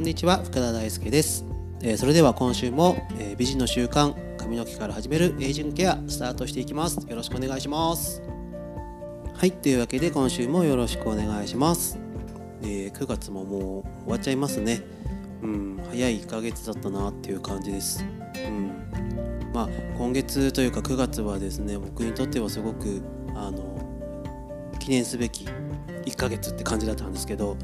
こんにちは福田大輔です、えーそれでは今週も、えー美人の習慣髪の毛から始めるエイジングケアスタートしていきます。よろしくお願いします。はいというわけで今週もよろしくお願いします、えー9月ももう終わっちゃいますね。うん早い1ヶ月だったなっていう感じです。うんまあ今月というか9月はですね僕にとってはすごくあの記念すべき1ヶ月って感じだったんですけど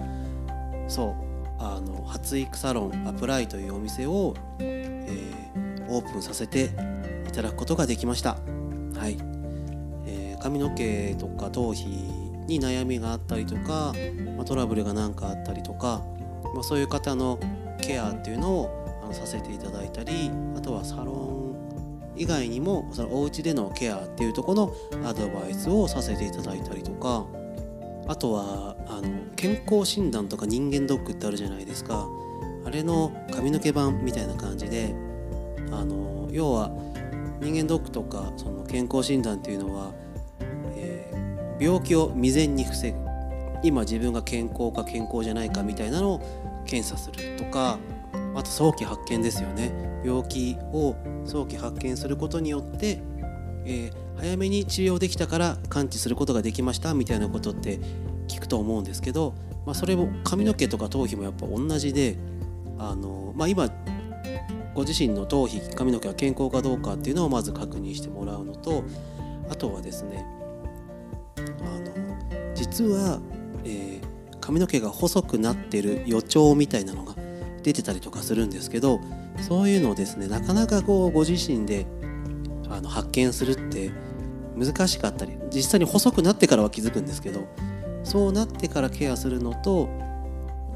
そうあの発育サロンアプライというお店を、えーオープンさせていただくことができました。はい、えー髪の毛とか頭皮に悩みがあったりとか、まあ、トラブルが何かあったりとか、まあ、そういう方のケアっていうのをあのさせていただいたりあとはサロン以外にもそのお家でのケアっていうとこのアドバイスをさせていただいたりとかあとはあの健康診断とか人間ドックってあるじゃないですか。あれの髪の毛版みたいな感じであの要は人間ドックとかその健康診断っていうのは、えー病気を未然に防ぐ。今自分が健康か健康じゃないかみたいなのを検査するとかあと早期発見ですよね。病気を早期発見することによって、えー早めに治療できたから完治することができましたみたいなことって聞くと思うんですけど、まあ、それも髪の毛とか頭皮もやっぱ同じであの、まあ、今ご自身の頭皮髪の毛が健康かどうかっていうのをまず確認してもらうのとあとはですねあの実は、えー髪の毛が細くなってる予兆みたいなのが出てたりとかするんですけどそういうのをですねなかなかこうご自身であの発見するって難しかったり実際に細くなってからは気づくんですけどそうなってからケアするのと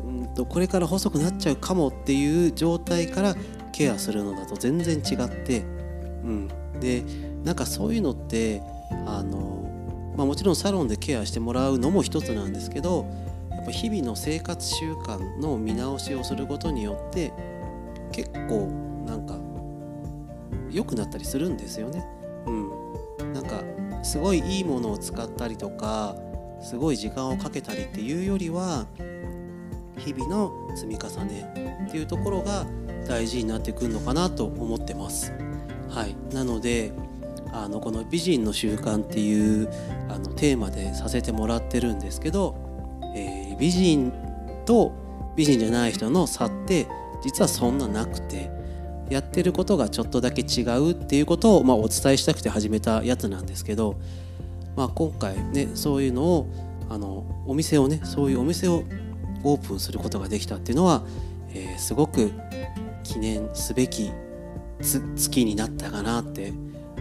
うんとこれから細くなっちゃうかもっていう状態からケアするのだと全然違って、うん、でなんかそういうのってあの、まあ、もちろんサロンでケアしてもらうのも一つなんですけどやっぱ日々の生活習慣の見直しをすることによって結構良くなったりするんですよね。うん、なんかすごいいいものを使ったりとかすごい時間をかけたりっていうよりは日々の積み重ねっていうところが大事になってくるのかなと思ってます。はい、なのであのこの「美人の習慣」っていうあのテーマでさせてもらってるんですけど、えー美人と美人じゃない人の差って実はそんななくてやってることがちょっとだけ違うっていうことを、まあ、お伝えしたくて始めたやつなんですけど、まあ、今回ねそういうのをあのお店をねそういうお店をオープンすることができたっていうのは、えーすごく記念すべき月になったかなって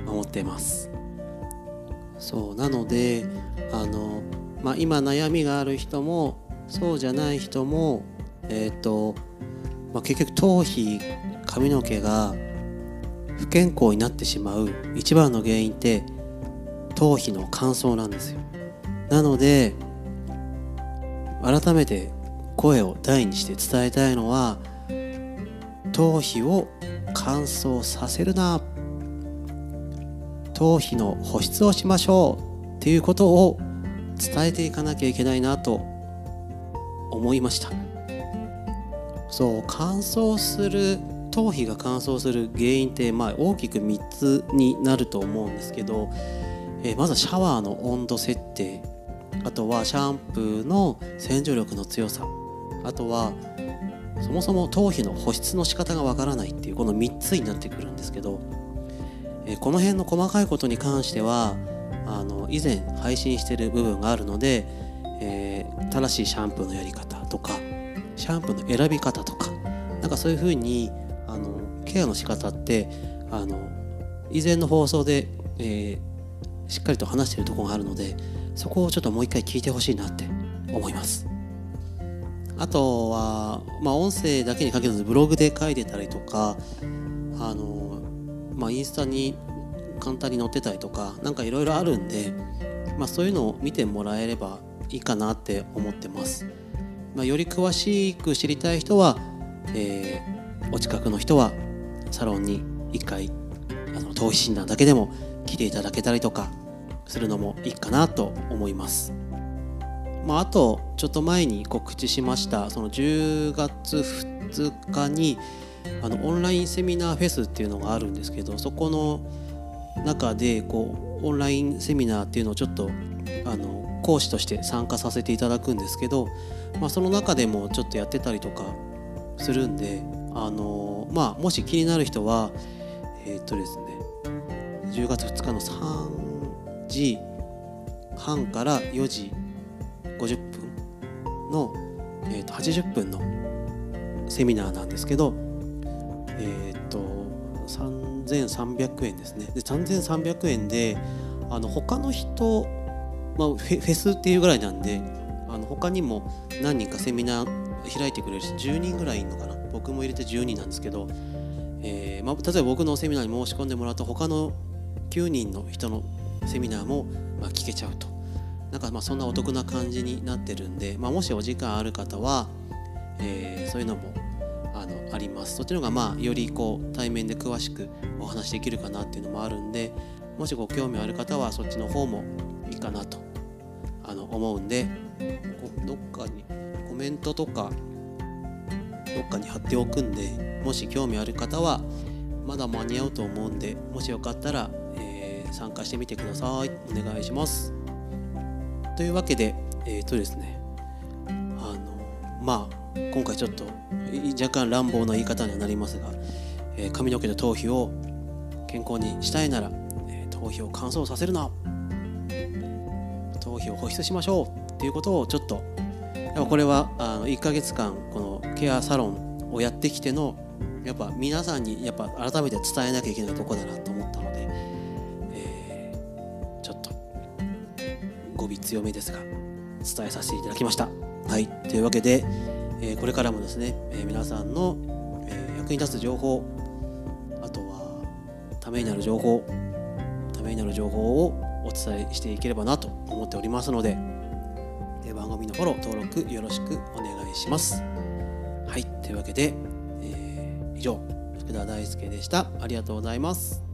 思ってます。そうなのであの、まあ、今悩みがある人もそうじゃない人もえっ、と、まあ、結局頭皮髪の毛が不健康になってしまう一番の原因って頭皮の乾燥なんですよ。なので改めて声を大にして伝えたいのは頭皮を乾燥させるな。頭皮の保湿をしましょうっていうことを伝えていかなきゃいけないなと思いました。そう乾燥する頭皮が乾燥する原因って、まあ、大きく3つになると思うんですけど、えーまずはシャワーの温度設定あとはシャンプーの洗浄力の強さあとはそもそも頭皮の保湿の仕方がわからないっていうこの3つになってくるんですけど、えーこの辺の細かいことに関してはあの以前配信してる部分があるので、えー正しいシャンプーのやり方とかシャンプーの選び方とかなんかそういう風にケアの仕方ってあの以前の放送で、えーしっかりと話しているところがあるのでそこをちょっともう一回聞いてほしいなって思います。あとは、まあ、音声だけに限らずブログで書いてたりとかあの、まあ、インスタに簡単に載ってたりとかなんかいろいろあるんで、まあ、そういうのを見てもらえればいいかなって思ってます。まあ、より詳しく知りたい人は、えーお近くの人はサロンに1回あの頭皮診断だけでも来ていただけたりとかするのもいいかなと思います。まあ、あとちょっと前に告知しましたその10月2日にあのオンラインセミナーフェスっていうのがあるんですけどそこの中でこうオンラインセミナーっていうのをちょっとあの講師として参加させていただくんですけど、まあ、その中でもちょっとやってたりとかするんであの、まあ、もし気になる人はえー、っとですね10月2日の3時半から4時50分の、えー、と80分のセミナーなんですけどえっ、と3300円ですね。で3300円であの他の人、まあ、フェフェスっていうぐらいなんであの他にも何人かセミナー開いてくれるし10人ぐらいいるのかな。僕も入れて10人なんですけど、えーまあ、例えば僕のセミナーに申し込んでもらうと他の9人の人のセミナーも、まあ、聞けちゃうと。なんかまあそんなお得な感じになってるんで、まあ、もしお時間ある方は、えー、そういうのもあのあります。そっちの方がまあよりこう対面で詳しくお話できるかなっていうのもあるんでもしご興味ある方はそっちの方もいいかなとあの思うんでどっかにコメントとかどっかに貼っておくんでもし興味ある方はまだ間に合うと思うんでもしよかったら、えー、参加してみてください。お願いします。というわけでえっ、ー、とですねあのまあ今回ちょっと若干乱暴な言い方にはなりますが、えー、髪の毛の頭皮を健康にしたいなら、えー、頭皮を乾燥させるな。頭皮を保湿しましょう。っていうことをちょっとやっぱこれはあの1ヶ月間このケアサロンをやってきてのやっぱ皆さんにやっぱ改めて伝えなきゃいけないとこだなと思ったので、えー、ちょっと語尾強めですが伝えさせていただきました。はいというわけで、えー、これからもですね、えー、皆さんの、え役に立つ情報あとはためになる情報ためになる情報をお伝えしていければなと思っておりますので、え番組のフォロー登録よろしくお願いしますはいというわけで、え以上福田大輔でした。ありがとうございます。